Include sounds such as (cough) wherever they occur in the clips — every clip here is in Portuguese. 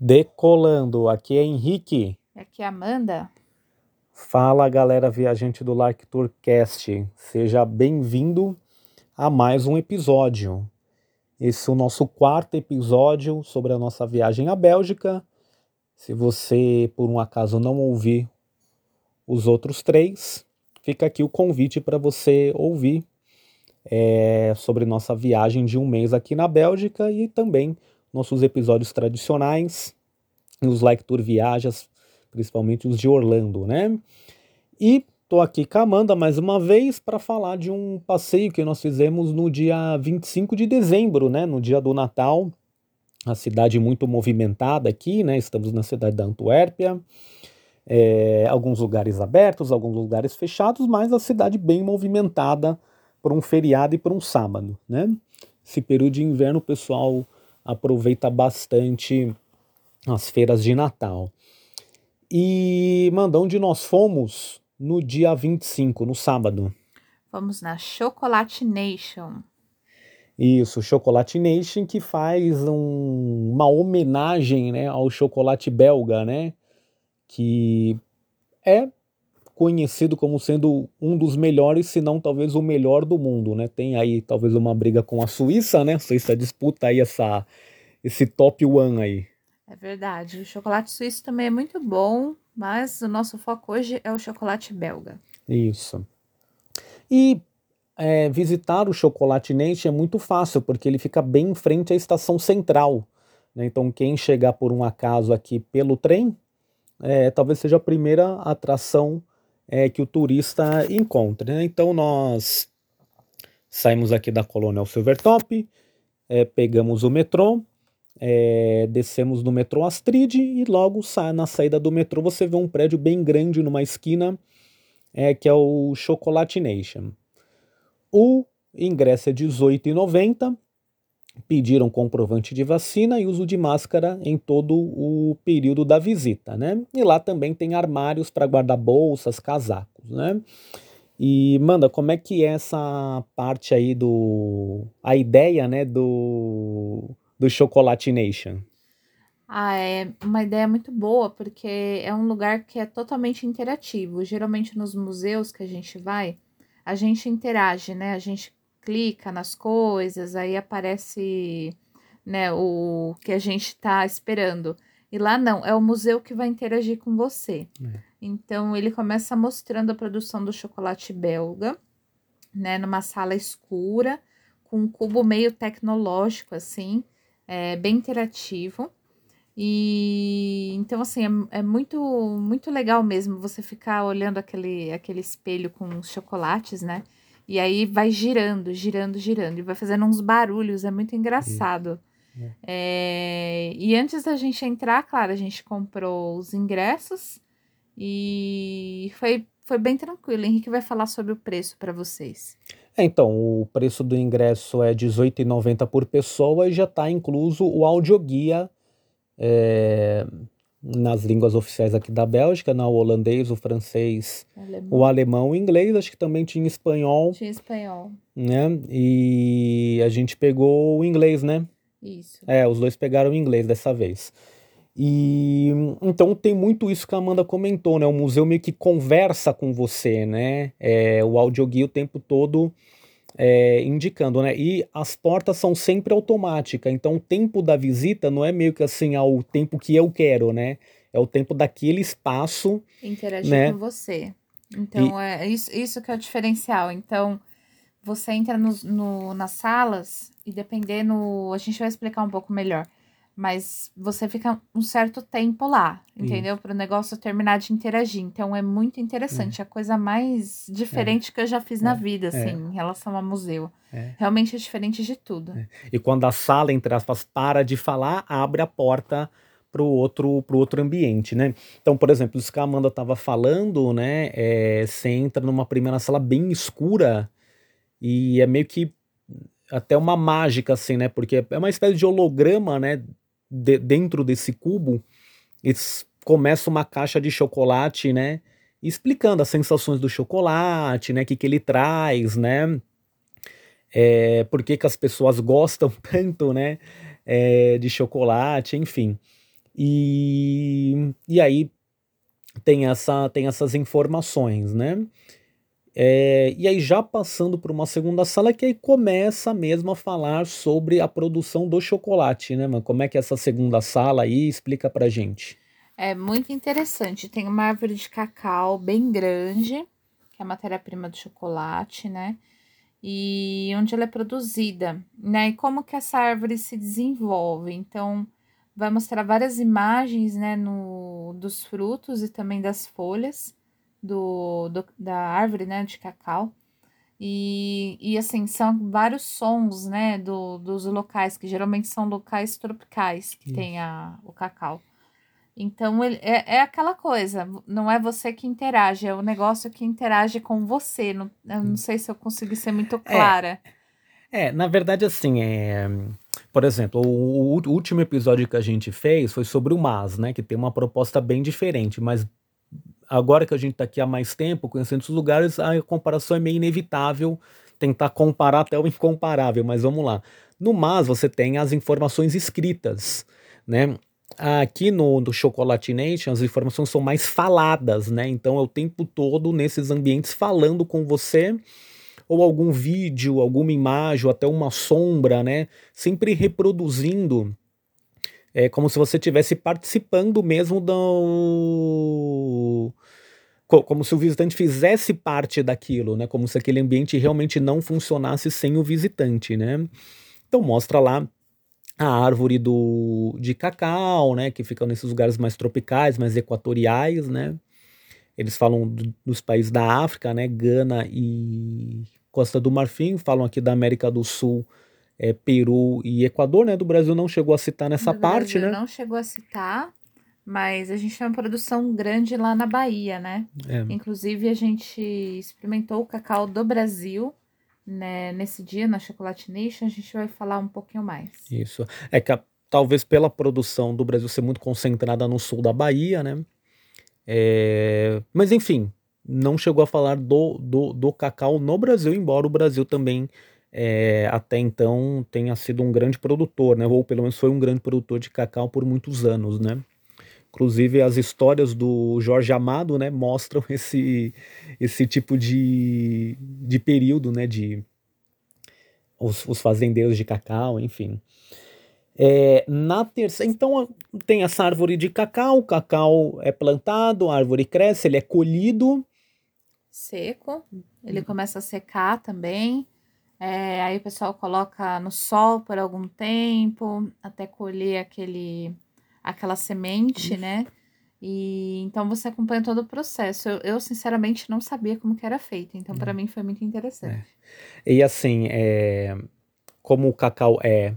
Decolando, aqui é Henrique. Aqui é Amanda. Fala galera viajante do Lark Tourcast, seja bem-vindo a mais um episódio. Esse é o nosso quarto episódio sobre a nossa viagem à Bélgica. Se você por um acaso não ouvir os outros três, fica aqui o convite para você ouvir é, sobre nossa viagem de um mês aqui na Bélgica e também nossos episódios tradicionais, os Like Tour Viajas, principalmente os de Orlando, né? E tô aqui com a Amanda mais uma vez para falar de um passeio que nós fizemos no dia 25 de dezembro, né? No dia do Natal. A cidade muito movimentada aqui, né? Estamos na cidade da Antuérpia. É, alguns lugares abertos, alguns lugares fechados, mas a cidade bem movimentada por um feriado e por um sábado, né? Esse período de inverno o pessoal aproveita bastante as feiras de Natal. E mandar onde nós fomos no dia 25, no sábado. Fomos na Chocolate Nation. Isso, Chocolate Nation que faz um, uma homenagem né, ao chocolate belga, né? Que é conhecido como sendo um dos melhores, se não talvez o melhor do mundo, né? Tem aí talvez uma briga com a Suíça, né? A Suíça disputa aí essa, esse top one aí. É verdade. O chocolate suíço também é muito bom, mas o nosso foco hoje é o chocolate belga. Isso. E é, visitar o Chocolate Nation é muito fácil, porque ele fica bem em frente à estação central. Né? Então, quem chegar por um acaso aqui pelo trem, é, talvez seja a primeira atração é, que o turista encontre. Né? Então nós saímos aqui da Colonial Silvertop, é, pegamos o metrô, é, descemos no metrô Astrid e logo na saída do metrô você vê um prédio bem grande numa esquina é, que é o Chocolate Nation. O ingresso é R$18,90 pediram comprovante de vacina e uso de máscara em todo o período da visita, né? E lá também tem armários para guardar bolsas, casacos, né? E manda, como é que é essa parte aí do a ideia, né, do do Chocolate Nation? Ah, é uma ideia muito boa, porque é um lugar que é totalmente interativo. Geralmente nos museus que a gente vai, a gente interage, né? A gente clica nas coisas, aí aparece né, o que a gente está esperando. E lá não, é o museu que vai interagir com você. É. Então ele começa mostrando a produção do chocolate belga, né, numa sala escura, com um cubo meio tecnológico, assim, é, bem interativo. E então, assim, é, é, muito, muito legal mesmo você ficar olhando aquele, aquele espelho com os chocolates, né? E aí vai girando, girando, girando. E vai fazendo uns barulhos, é muito engraçado. É. É, e antes da gente entrar, claro, a gente comprou os ingressos e foi, foi bem tranquilo. O Henrique vai falar sobre o preço para vocês. É, então, o preço do ingresso é R$18,90 por pessoa e já está incluso o audioguia é, nas línguas oficiais aqui da Bélgica, né? o holandês, o francês, alemão. o alemão, o inglês, acho que também tinha espanhol. Tinha espanhol. Né? E a gente pegou o inglês, né? Isso. É, os dois pegaram o inglês dessa vez. E então tem muito isso que a Amanda comentou, né? O museu meio que conversa com você, né? É, o audioguia o tempo todo é, indicando, né? E as portas são sempre automáticas, então o tempo da visita não é meio que assim ao tempo que eu quero, né? É o tempo daquele espaço. Interagir né? com você. Então, e... é isso, isso que é o diferencial. Então, você entra no, no, nas salas e dependendo. A gente vai explicar um pouco melhor mas você fica um certo tempo lá, entendeu? Para o negócio terminar de interagir. Então é muito interessante, é, a coisa mais diferente é. que eu já fiz é. na vida, é. assim, em relação ao museu. É. Realmente é diferente de tudo. É. E quando a sala, entre aspas, para de falar, abre a porta para o outro, pro outro ambiente, né? Então, por exemplo, isso que a Amanda estava falando, né? É, você entra numa primeira sala bem escura e é meio que até uma mágica, assim, né? Porque é uma espécie de holograma, né? De, dentro desse cubo, começa uma caixa de chocolate, né? Explicando as sensações do chocolate, né? O que, que ele traz, né? É, por que, que as pessoas gostam (laughs) tanto, né? É, de chocolate, enfim. E, e aí tem, essa, tem essas informações, né? É, e aí já passando para uma segunda sala que aí começa mesmo a falar sobre a produção do chocolate, né, mano? Como é que é essa segunda sala aí? Explica pra gente. É muito interessante. Tem uma árvore de cacau bem grande, que é a matéria-prima do chocolate, né? E onde ela é produzida, né? E como que essa árvore se desenvolve. Então, vai mostrar várias imagens, né, no, dos frutos e também das folhas do, do, da árvore, né, de cacau. E, e assim, são vários sons, né, do, dos locais, que geralmente são locais tropicais que Isso. tem a, o cacau. Então, ele, é, é aquela coisa, não é você que interage, é o negócio que interage com você. Não, eu não sei se eu consegui ser muito é. clara. É, é na verdade, assim, é, por exemplo, o, o, último episódio que a gente fez foi sobre o MAS, né, que tem uma proposta bem diferente, mas agora que a gente está aqui há mais tempo, conhecendo os lugares, a comparação é meio inevitável, tentar comparar até o incomparável, mas vamos lá. No MAS você tem as informações escritas, né? Aqui no, no Chocolate Nation as informações são mais faladas, né? Então é o tempo todo nesses ambientes falando com você, ou algum vídeo, alguma imagem, ou até uma sombra, né? Sempre reproduzindo é como se você estivesse participando mesmo do como se o visitante fizesse parte daquilo, né? Como se aquele ambiente realmente não funcionasse sem o visitante, né? Então mostra lá a árvore do de cacau, né? Que fica nesses lugares mais tropicais, mais equatoriais, né? Eles falam do, dos países da África, né? Gana e Costa do Marfim, falam aqui da América do Sul é, Peru e Equador, né? Do Brasil não chegou a citar nessa do parte, Brasil né? Não chegou a citar, mas a gente tem uma produção grande lá na Bahia, né? É. Inclusive a gente experimentou o cacau do Brasil. Né, nesse dia na Chocolate Nation, a gente vai falar um pouquinho mais. Isso. É que a, talvez pela produção do Brasil ser muito concentrada no sul da Bahia, né? É, mas enfim, não chegou a falar do, do, do cacau no Brasil, embora o Brasil também é, até então tenha sido um grande produtor, né? Ou pelo menos foi um grande produtor de cacau por muitos anos, né? Inclusive as histórias do Jorge Amado, né, mostram (laughs) esse, esse tipo de, de período, né, de os, os fazendeiros de cacau, enfim. É, na terceira, então tem essa árvore de cacau, o cacau é plantado, a árvore cresce, ele é colhido. Seco, ele começa a secar também. É, aí o pessoal coloca no sol por algum tempo, até colher aquele, aquela semente, né? E então você acompanha todo o processo. Eu, eu sinceramente não sabia como que era feito, então para hum. mim foi muito interessante. É. E assim, é, como o cacau é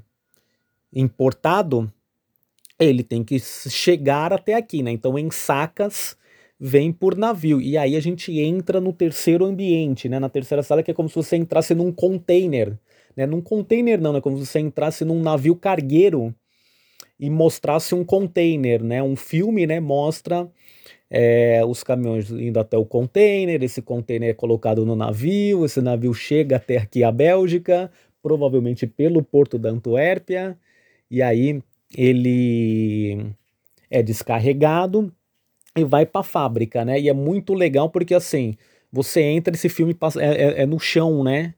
importado, ele tem que chegar até aqui, né? Então em sacas vem por navio. E aí a gente entra no terceiro ambiente, né? Na terceira sala, que é como se você entrasse num container. Né? Num container não, é como se você entrasse num navio cargueiro e mostrasse um container, né? Um filme, né? Mostra é, os caminhões indo até o container, esse container é colocado no navio, esse navio chega até aqui a Bélgica, provavelmente pelo porto da Antuérpia, e aí ele é descarregado e vai para a fábrica, né? E é muito legal porque assim, você entra esse filme passa, é, é, é no chão, né?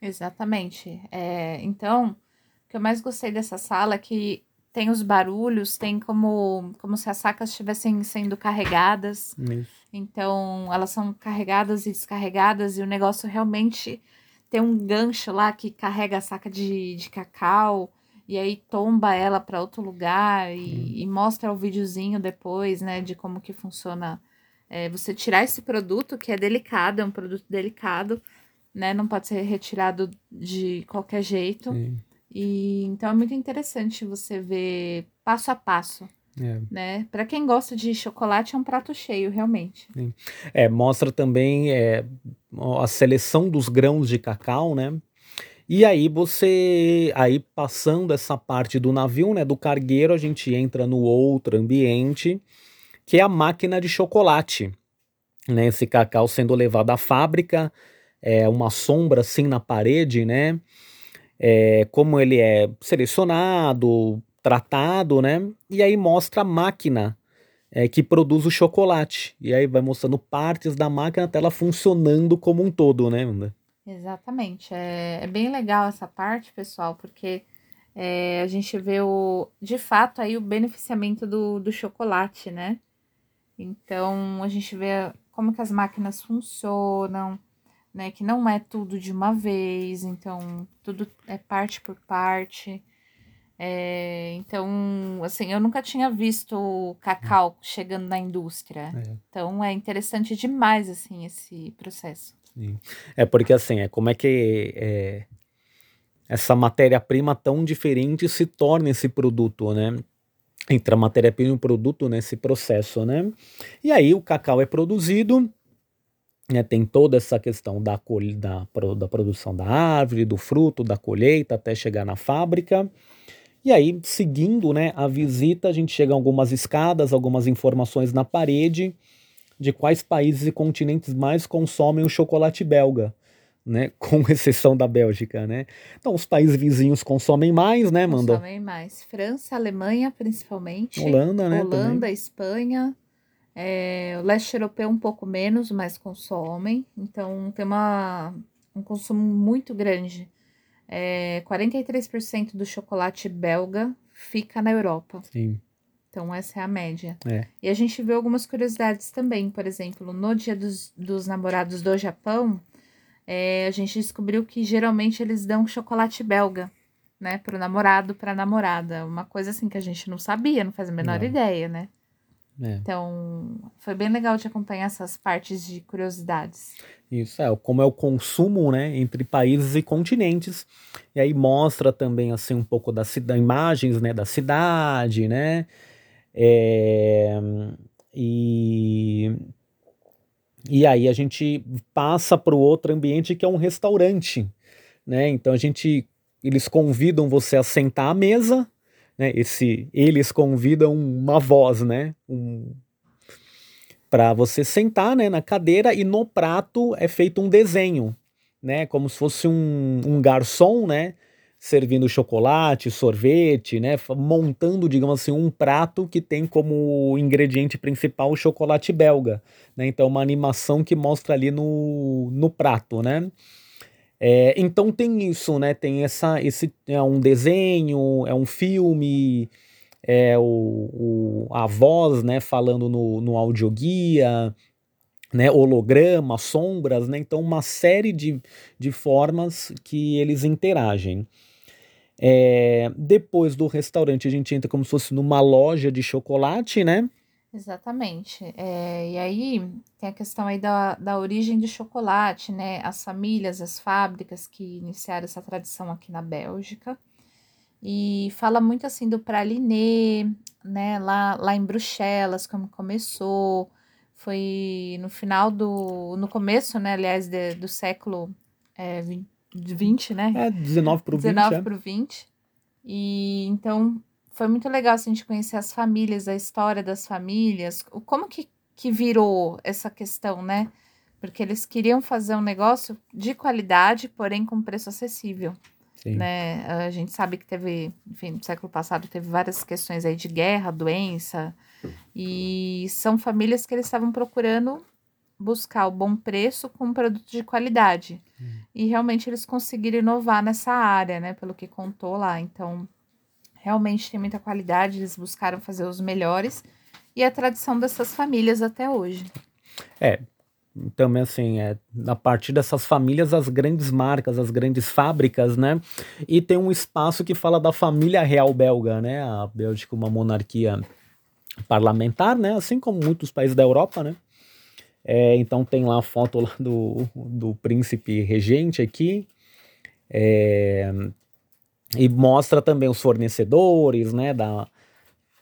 Exatamente. É, então, o que eu mais gostei dessa sala é que tem os barulhos, tem como, como se as sacas estivessem sendo carregadas. Isso. Então, elas são carregadas e descarregadas, e o negócio realmente tem um gancho lá que carrega a saca de, de cacau e aí tomba ela para outro lugar e, e, mostra o videozinho depois, né, de como que funciona é, você tirar esse produto que é delicado, é um produto delicado, né, não pode ser retirado de qualquer jeito. Sim. E então é muito interessante você ver passo a passo. É. Né? Para quem gosta de chocolate, é um prato cheio, realmente. Sim. É, mostra também é, a seleção dos grãos de cacau, né? E aí você, aí passando essa parte do navio, né, do cargueiro, a gente entra no outro ambiente, que é a máquina de chocolate. Né, esse cacau sendo levado à fábrica, é uma sombra assim na parede, né? É, como ele é selecionado, tratado, né? E aí mostra a máquina é, que produz o chocolate. E aí vai mostrando partes da máquina até ela funcionando como um todo, né? Exatamente. É, é bem legal essa parte, pessoal, porque é, a gente vê o, de fato aí o beneficiamento do, do chocolate, né? Então a gente vê como que as máquinas funcionam, né? Que não é tudo de uma vez, então tudo é parte por parte. É, então, assim, eu nunca tinha visto cacau chegando na indústria. É. Então é interessante demais, assim, esse processo. É porque assim, é como é que é, essa matéria-prima tão diferente se torna esse produto, né? Entre a matéria-prima e o produto nesse processo, né? E aí o cacau é produzido, né, tem toda essa questão da, da, da produção da árvore, do fruto, da colheita, até chegar na fábrica. E aí, seguindo né, a visita, a gente chega a algumas escadas, algumas informações na parede de quais países e continentes mais consomem o chocolate belga né? (laughs) Com exceção da Bélgica, né? Então, os países vizinhos consomem mais, né, Manda? Consomem mais. França, Alemanha, principalmente. Holanda, né? Holanda, também. Espanha. É, o leste europeu um pouco menos, mas consomem. Então, tem uma, um consumo muito grande. É, 43% do chocolate belga fica na Europa. Sim. Então, essa é a média. É. E a gente vê algumas curiosidades também. Por exemplo, no Dia dos, dos Namorados do Japão, é, a gente descobriu que geralmente eles dão chocolate belga, né, pro namorado, pra namorada. Uma coisa assim que a gente não sabia, não faz a menor não. ideia, né? É. Então, foi bem legal de acompanhar essas partes de curiosidades. Isso, é, como é o consumo, né, entre países e continentes. E aí mostra também, assim, um pouco das imagens, né, da cidade, né, é, e e aí a gente passa para o outro ambiente que é um restaurante, né? Então a gente eles convidam você a sentar à mesa, né? Esse eles convidam uma voz, né? Um, para você sentar, né, na cadeira e no prato é feito um desenho, né? Como se fosse um, um garçom, né? Servindo chocolate, sorvete, né, montando, digamos assim, um prato que tem como ingrediente principal o chocolate belga, né? Então uma animação que mostra ali no, no prato, né? É, então tem isso, né? Tem essa, esse é um desenho, é um filme, é o, o a voz, né? Falando no, no audioguia, né, holograma, sombras, né? Então, uma série de, de formas que eles interagem. É, depois do restaurante, a gente entra como se fosse numa loja de chocolate, né? Exatamente. É, e aí tem a questão aí da, da origem do chocolate, né? As famílias, as fábricas que iniciaram essa tradição aqui na Bélgica. E fala muito assim do praliné, né? Lá, lá em Bruxelas, como começou. Foi no final do. No começo, né? Aliás, de, do século é, 20 20, né? É, 19 para o 20. 19 para o 20. E então foi muito legal assim, a gente conhecer as famílias, a história das famílias, como que, que virou essa questão, né? Porque eles queriam fazer um negócio de qualidade, porém com preço acessível. Sim. Né? A gente sabe que teve, enfim, no século passado teve várias questões aí de guerra, doença, e são famílias que eles estavam procurando buscar o bom preço com um produto de qualidade. Hum. E realmente eles conseguiram inovar nessa área, né? Pelo que contou lá. Então, realmente tem muita qualidade, eles buscaram fazer os melhores. E a tradição dessas famílias até hoje. É, também assim, é, a partir dessas famílias, as grandes marcas, as grandes fábricas, né? E tem um espaço que fala da família real belga, né? A Bélgica, uma monarquia parlamentar, né? Assim como muitos países da Europa, né? É, então tem lá a foto lá do, do príncipe regente aqui. É, e mostra também os fornecedores, né, da,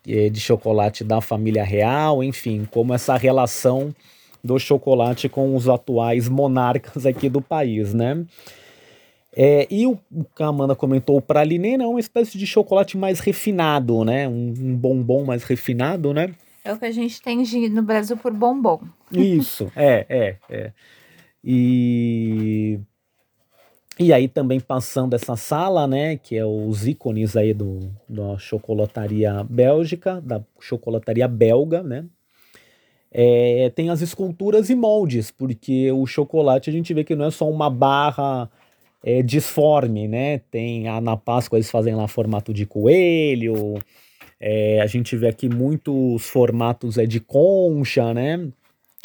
é, de chocolate da família real, enfim, como essa relação do chocolate com os atuais monarcas aqui do país, né. É, e o, o que a Amanda comentou, o praliné é uma espécie de chocolate mais refinado, né, um, um bombom mais refinado, né, é o que a gente tem no Brasil por bombom. Isso, é, é, é. E, E aí também passando essa sala, né, que é os ícones aí do, da chocolataria bélgica, da chocolataria belga, né, é, tem as esculturas e moldes, porque o chocolate a gente vê que não é só uma barra é, disforme, né, tem a, na Páscoa eles fazem lá formato de coelho, é, a gente vê aqui muitos formatos é, de concha, né,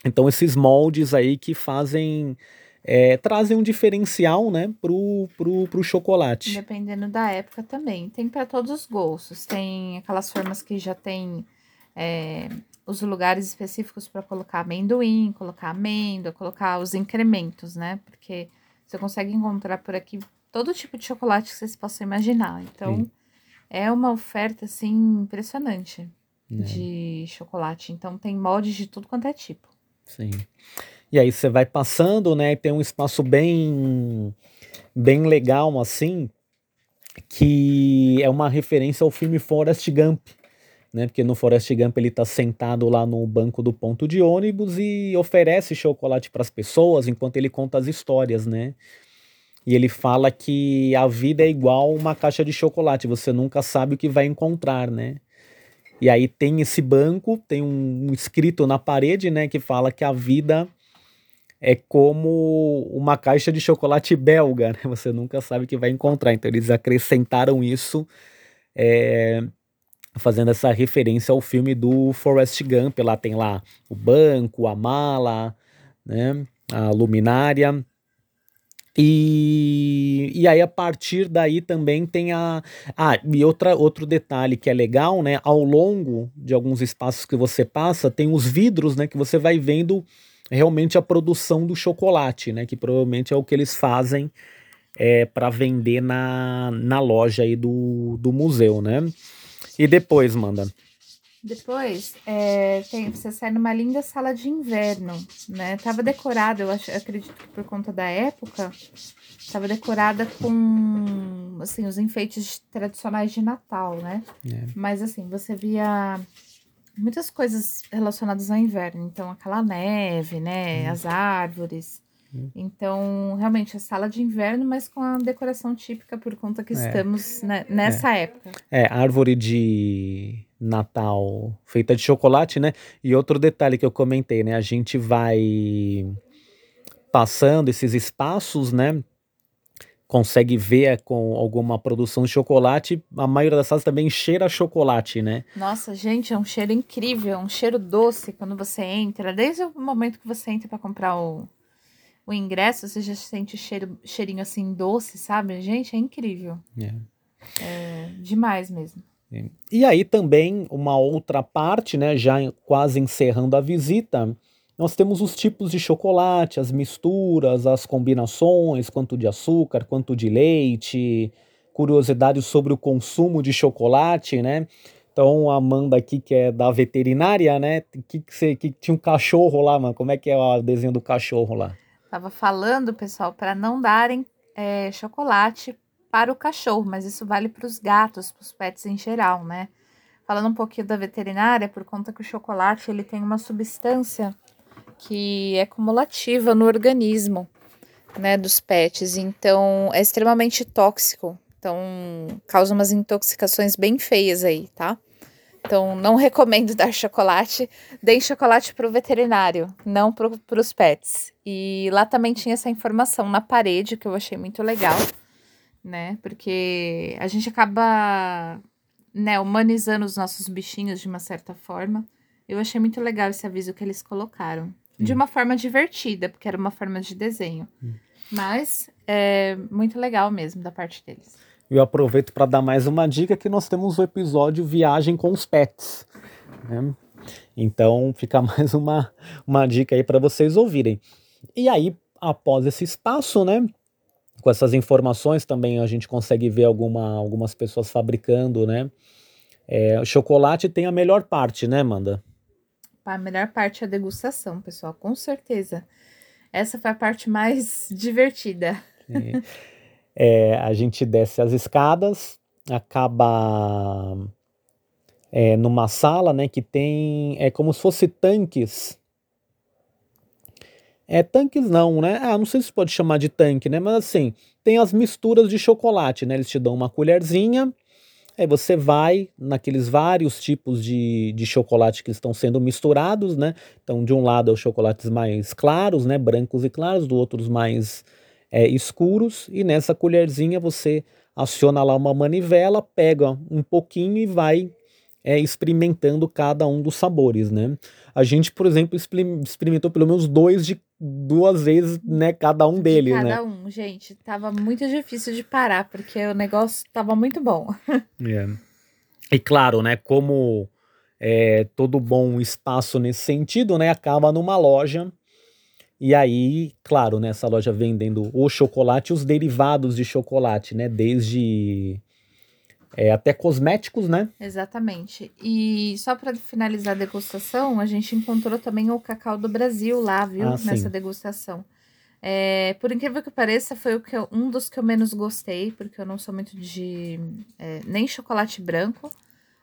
então esses moldes aí que fazem é, trazem um diferencial, né, pro, pro, pro chocolate. Dependendo da época também. Tem para todos os gostos. Tem aquelas formas que já tem é, os lugares específicos para colocar amendoim, colocar amêndoa, colocar os incrementos, né? Porque você consegue encontrar por aqui todo tipo de chocolate que vocês possam imaginar. Então, Sim. É uma oferta, assim, impressionante é. de chocolate. Então, tem moldes de tudo quanto é tipo. Sim. E aí você vai passando, né? E tem um espaço bem, bem legal, assim, que é uma referência ao filme Forrest Gump. Né, porque no Forrest Gump ele está sentado lá no banco do ponto de ônibus e oferece chocolate para as pessoas enquanto ele conta as histórias, né? E ele fala que a vida é igual uma caixa de chocolate, você nunca sabe o que vai encontrar, né? E aí tem esse banco, tem um, escrito na parede, né, que fala que a vida é como uma caixa de chocolate belga, né? (laughs) Você nunca sabe o que vai encontrar. Então eles acrescentaram isso, é, fazendo essa referência ao filme do Forrest Gump. Lá tem lá o banco, a mala, né? A luminária. E, e aí, a partir daí também tem a. Ah, e outra, outro detalhe que é legal, né? Ao longo de alguns espaços que você passa, tem os vidros, né? Que você vai vendo realmente a produção do chocolate, né? Que provavelmente é o que eles fazem é, para vender na, na loja aí do, do museu, né? E depois, manda. Depois, é, tem, você sai numa linda sala de inverno, né? Tava decorada, eu acho, acredito que por conta da época, tava decorada com, assim, os enfeites tradicionais de Natal, né? É. Mas, assim, você via muitas coisas relacionadas ao inverno. Então, aquela neve, né? Hum. As árvores. Então, realmente, a sala de inverno, mas com a decoração típica por conta que é. estamos nessa é. época. É, árvore de Natal feita de chocolate, né? E outro detalhe que eu comentei, né? A gente vai passando esses espaços, né? consegue ver com alguma produção de chocolate, a maioria das salas também cheira a chocolate, né? Nossa, gente, é um cheiro incrível, é um cheiro doce quando você entra. Desde o momento que você entra para comprar o, o ingresso, você já sente o cheiro, cheirinho assim doce, sabe? Gente, é incrível. É, é demais mesmo. É. E aí também uma outra parte, né, já quase encerrando a visita, nós temos os tipos de chocolate, as misturas, as combinações, quanto de açúcar, quanto de leite, curiosidades sobre o consumo de chocolate, né? Então, a Amanda aqui, que é da veterinária, né? Que, que, você, que tinha um cachorro lá, mano. Como é que é o desenho do cachorro lá? Tava falando, pessoal, para não darem é, chocolate para o cachorro, mas isso vale para os gatos, para os pets em geral, né? Falando um pouquinho da veterinária, por conta que o chocolate ele tem uma substância que é cumulativa no organismo, né, dos pets. Então, é extremamente tóxico. Então, causa umas intoxicações bem feias aí, tá? Então, não (laughs) recomendo dar chocolate. Deem chocolate para o veterinário, não para os pets. E lá também tinha essa informação na parede, que eu achei muito legal, né? Porque a gente acaba né, humanizando os nossos bichinhos de uma certa forma. Eu achei muito legal esse aviso que eles colocaram de uma forma divertida, porque era uma forma de desenho. Hum. Mas é muito legal mesmo da parte deles. Eu aproveito para dar mais uma dica que nós temos o episódio Viagem com os Pets. Né? Então fica (laughs) mais uma, uma dica aí para vocês ouvirem. E aí, após esse espaço, né? Com essas informações também a gente consegue ver alguma, algumas pessoas fabricando, né? É, o chocolate tem a melhor parte, né, Amanda? A melhor parte é a degustação, pessoal, com certeza. Essa foi a parte mais (laughs) divertida. É, a gente desce as escadas, acaba é, numa sala, né, que tem é como se fosse tanques É, tanques não, né? Ah, não sei se pode chamar de tanque, né? Mas assim, tem as misturas de chocolate, né? Eles te dão uma colherzinha, aí você vai naqueles vários tipos de, de chocolate que estão sendo misturados, né? Então, de um lado é os chocolates mais claros, né? Brancos e claros, do outro os mais é, escuros, e nessa colherzinha você aciona lá uma manivela, pega um pouquinho e vai é, experimentando cada um dos sabores, né? A gente, por exemplo, experimentou pelo menos dois de duas vezes, né, cada um deles, cada né? Cada um, gente, tava muito difícil de parar porque o negócio tava muito bom. (laughs) É. E claro, né, como é, todo bom espaço nesse sentido, né, acaba numa loja e aí, claro, nessa né, loja vendendo o chocolate e os derivados de chocolate, né? Desde é, até cosméticos, né? Exatamente. E só para finalizar a degustação, a gente encontrou também o cacau do Brasil lá, viu? Ah, Nessa degustação. É, por incrível que pareça, foi o que eu, um dos que eu menos gostei, porque eu não sou muito de é, nem chocolate branco.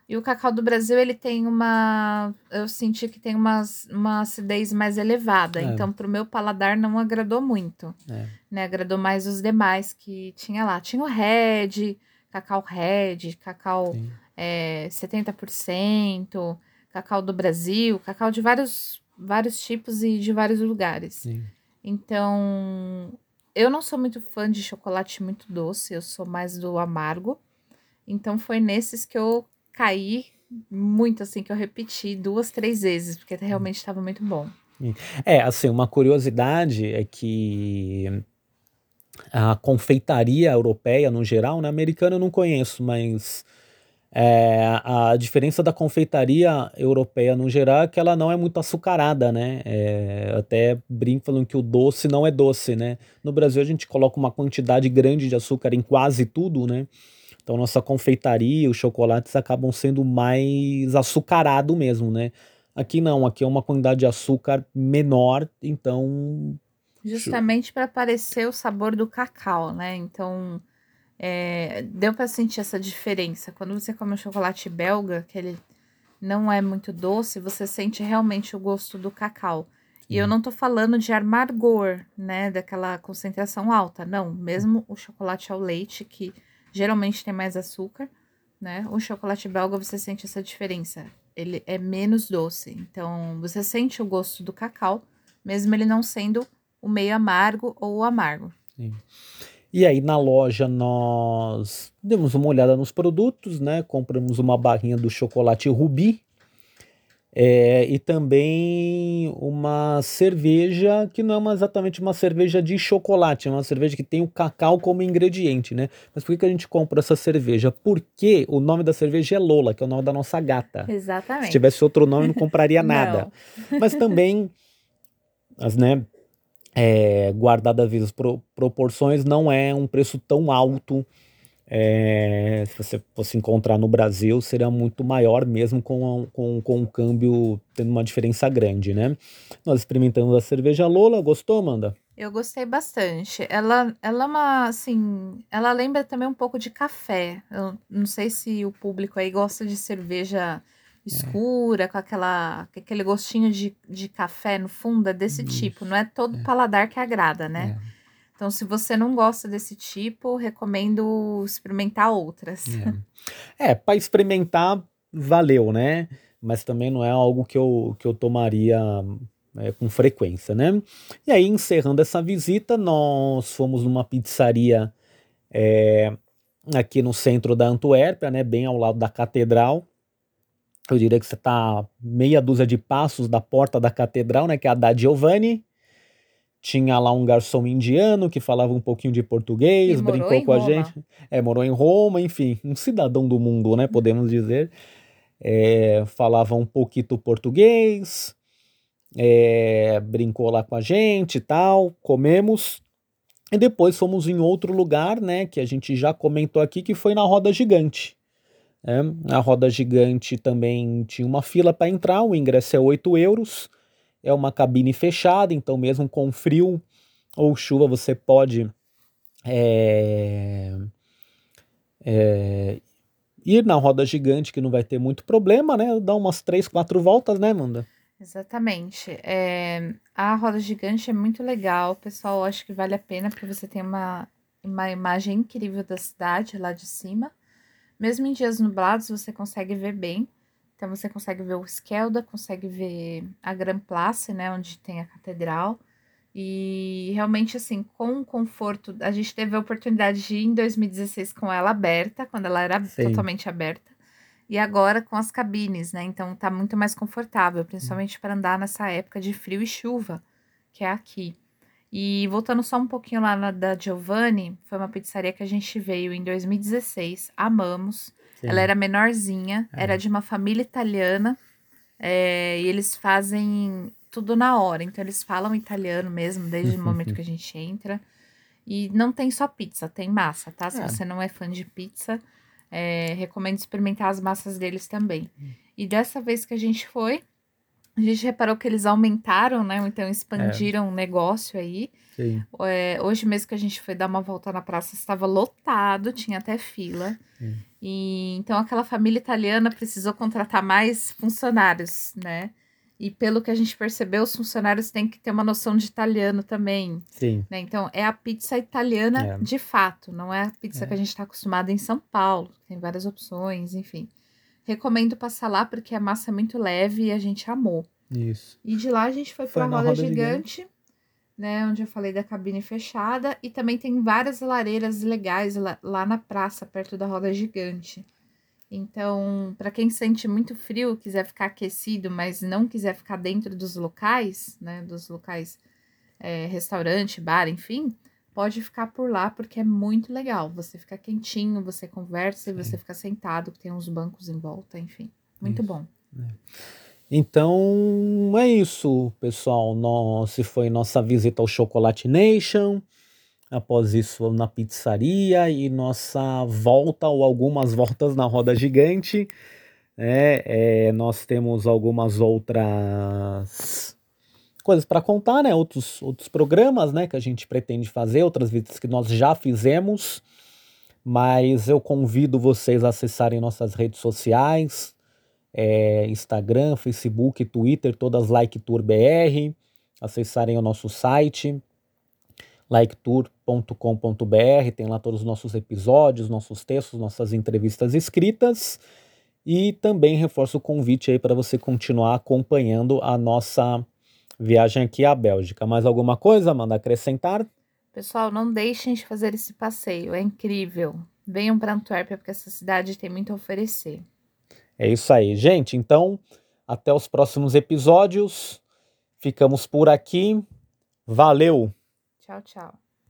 E o cacau do Brasil, ele tem uma. Eu senti que tem uma, uma acidez mais elevada. É. Então, pro meu paladar, não agradou muito. É. Né? Agradou mais os demais que tinha lá. Tinha o Red, cacau Red, cacau é, 70%, cacau do Brasil, cacau de vários, vários tipos e de vários lugares. Sim. Então, eu não sou muito fã de chocolate muito doce, eu sou mais do amargo. Então, foi nesses que eu caí muito, assim, que eu repeti duas, três vezes, porque realmente estava muito bom. É, assim, uma curiosidade é que a confeitaria europeia, no geral, né, americana eu não conheço, mas é, a diferença da confeitaria europeia no geral é que ela não é muito açucarada, né? É, até brinco falando que o doce não é doce, né? No Brasil a gente coloca uma quantidade grande de açúcar em quase tudo, né? Então, nossa confeitaria, os chocolates acabam sendo mais açucarado mesmo, né? Aqui não, aqui é uma quantidade de açúcar menor, então. Justamente para parecer o sabor do cacau, né? Então, é, deu para sentir essa diferença. Quando você come um chocolate belga, que ele não é muito doce, você sente realmente o gosto do cacau. E eu não tô falando de amargor, né? Daquela concentração alta, não. Mesmo o chocolate ao leite, que geralmente tem mais açúcar, né? O chocolate belga você sente essa diferença. Ele é menos doce. Então, você sente o gosto do cacau, mesmo ele não sendo o meio amargo ou o amargo. Sim. E aí na loja nós demos uma olhada nos produtos, né? Compramos uma barrinha do chocolate Rubi, é, e também uma cerveja que não é exatamente uma cerveja de chocolate, é uma cerveja que tem o cacau como ingrediente, né? Mas por que, que a gente compra essa cerveja? Porque o nome da cerveja é Lola, que é o nome da nossa gata. Exatamente. Se tivesse outro nome, não compraria (laughs) nada. não. Mas também, as, né, é, guardada as pro, proporções, não é um preço tão alto é, se você fosse encontrar no Brasil, seria muito maior mesmo com, com, com o câmbio tendo uma diferença grande, né? Nós experimentamos a cerveja Lola, gostou, Amanda? Eu gostei bastante. Ela, ela é uma, assim, ela lembra também um pouco de café. Eu não sei se o público aí gosta de cerveja escura, é. com aquela, aquele gostinho de, de café no fundo, é desse Isso. tipo. Não é todo é. paladar que agrada, né? É. Então, se você não gosta desse tipo, recomendo experimentar outras. É, (laughs) é para experimentar, valeu, né? Mas também não é algo que eu, que eu tomaria é, com frequência, né? E aí, encerrando essa visita, nós fomos numa pizzaria é, aqui no centro da Antuérpia, né? Bem ao lado da catedral. Eu diria que você está meia dúzia de passos da porta da catedral, né? Que é a da Giovanni. Tinha lá um garçom indiano que falava um pouquinho de português, brincou com a gente. É, morou em Roma, enfim, um cidadão do mundo, né? Podemos dizer. É, falava um pouquinho português, é, brincou lá com a gente e tal, comemos. E depois fomos em outro lugar, né? Que a gente já comentou aqui, que foi na Roda Gigante. É, a Roda Gigante também tinha uma fila para entrar, o ingresso é 8 euros é uma cabine fechada, então mesmo com frio ou chuva você pode é, é, ir na roda gigante que não vai ter muito problema, né? Dar umas três, quatro voltas, né, Manda? Exatamente. É, a roda gigante é muito legal, pessoal. Acho que vale a pena porque você tem uma, uma imagem incrível da cidade lá de cima. Mesmo em dias nublados, você consegue ver bem. Então, você consegue ver o Esquelda, consegue ver a Grand Place, né, onde tem a catedral. E realmente, assim, com conforto, a gente teve a oportunidade de ir em 2016 com ela aberta, quando ela era Sim. totalmente aberta. E agora com as cabines, né? Então tá muito mais confortável, principalmente para andar nessa época de frio e chuva, que é aqui. E voltando só um pouquinho lá na da Giovanni, foi uma pizzaria que a gente veio em 2016, amamos. Sim. Ela era menorzinha, é. era de uma família italiana, é, e eles fazem tudo na hora. Então, eles falam italiano mesmo, desde o (laughs) momento que a gente entra. E não tem só pizza, tem massa, tá? Se é. você não é fã de pizza, é, recomendo experimentar as massas deles também. Hum. E dessa vez que a gente foi, a gente reparou que eles aumentaram, né? Então expandiram é. o negócio aí. É, hoje mesmo que a gente foi dar uma volta na praça, estava lotado, tinha até fila. Sim. E então aquela família italiana precisou contratar mais funcionários, né? E pelo que a gente percebeu, os funcionários têm que ter uma noção de italiano também. Sim. Né? Então, é a pizza italiana é. de fato, não é a pizza é. que a gente está acostumado em São Paulo. Tem várias opções, enfim. Recomendo passar lá porque a massa é muito leve e a gente amou. Isso. E de lá a gente foi, foi para a roda, roda gigante, gigante, né? Onde eu falei da cabine fechada. E também tem várias lareiras legais lá, lá na praça, perto da roda gigante. Então, para quem sente muito frio, quiser ficar aquecido, mas não quiser ficar dentro dos locais, né, dos locais é, restaurante, bar, enfim, pode ficar por lá porque é muito legal. Você fica quentinho, você conversa e você fica sentado, tem uns bancos em volta, enfim, muito isso. bom. É. Então é isso, pessoal. Nossa, foi nossa visita ao Chocolate Nation após isso na pizzaria e nossa volta ou algumas voltas na roda gigante. Né? É, nós temos algumas outras coisas para contar, né? Outros, outros programas, né? Que a gente pretende fazer, outras visitas que nós já fizemos. Mas eu convido vocês a acessarem nossas redes sociais, é, Instagram, Facebook, Twitter, todas Like Tour BR, acessarem o nosso site liketour.com.br, tem lá todos os nossos episódios, nossos textos, nossas entrevistas escritas. E também reforço o convite aí para você continuar acompanhando a nossa viagem aqui à Bélgica. Mais alguma coisa, Amanda, acrescentar? Pessoal, não deixem de fazer esse passeio, é incrível. Venham para Antuérpia porque essa cidade tem muito a oferecer. É isso aí, gente. Então, até os próximos episódios. Ficamos por aqui. Valeu! Tchau, tchau.